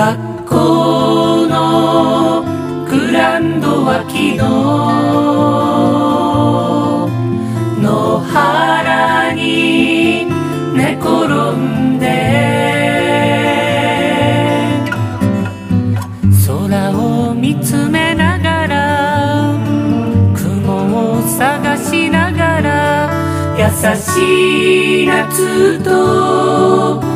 学校のグランド脇の野原に寝転んで空を見つめながら雲を探しながら優しい夏と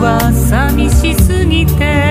は寂しすぎて」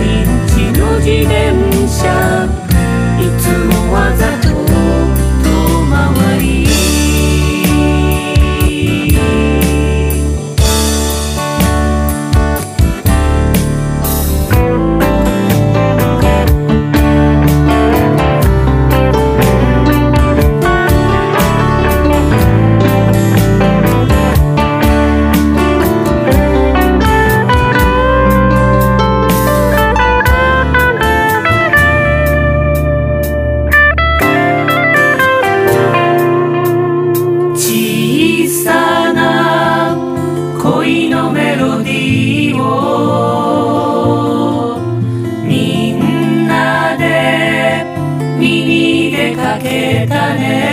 命の字で 세탄에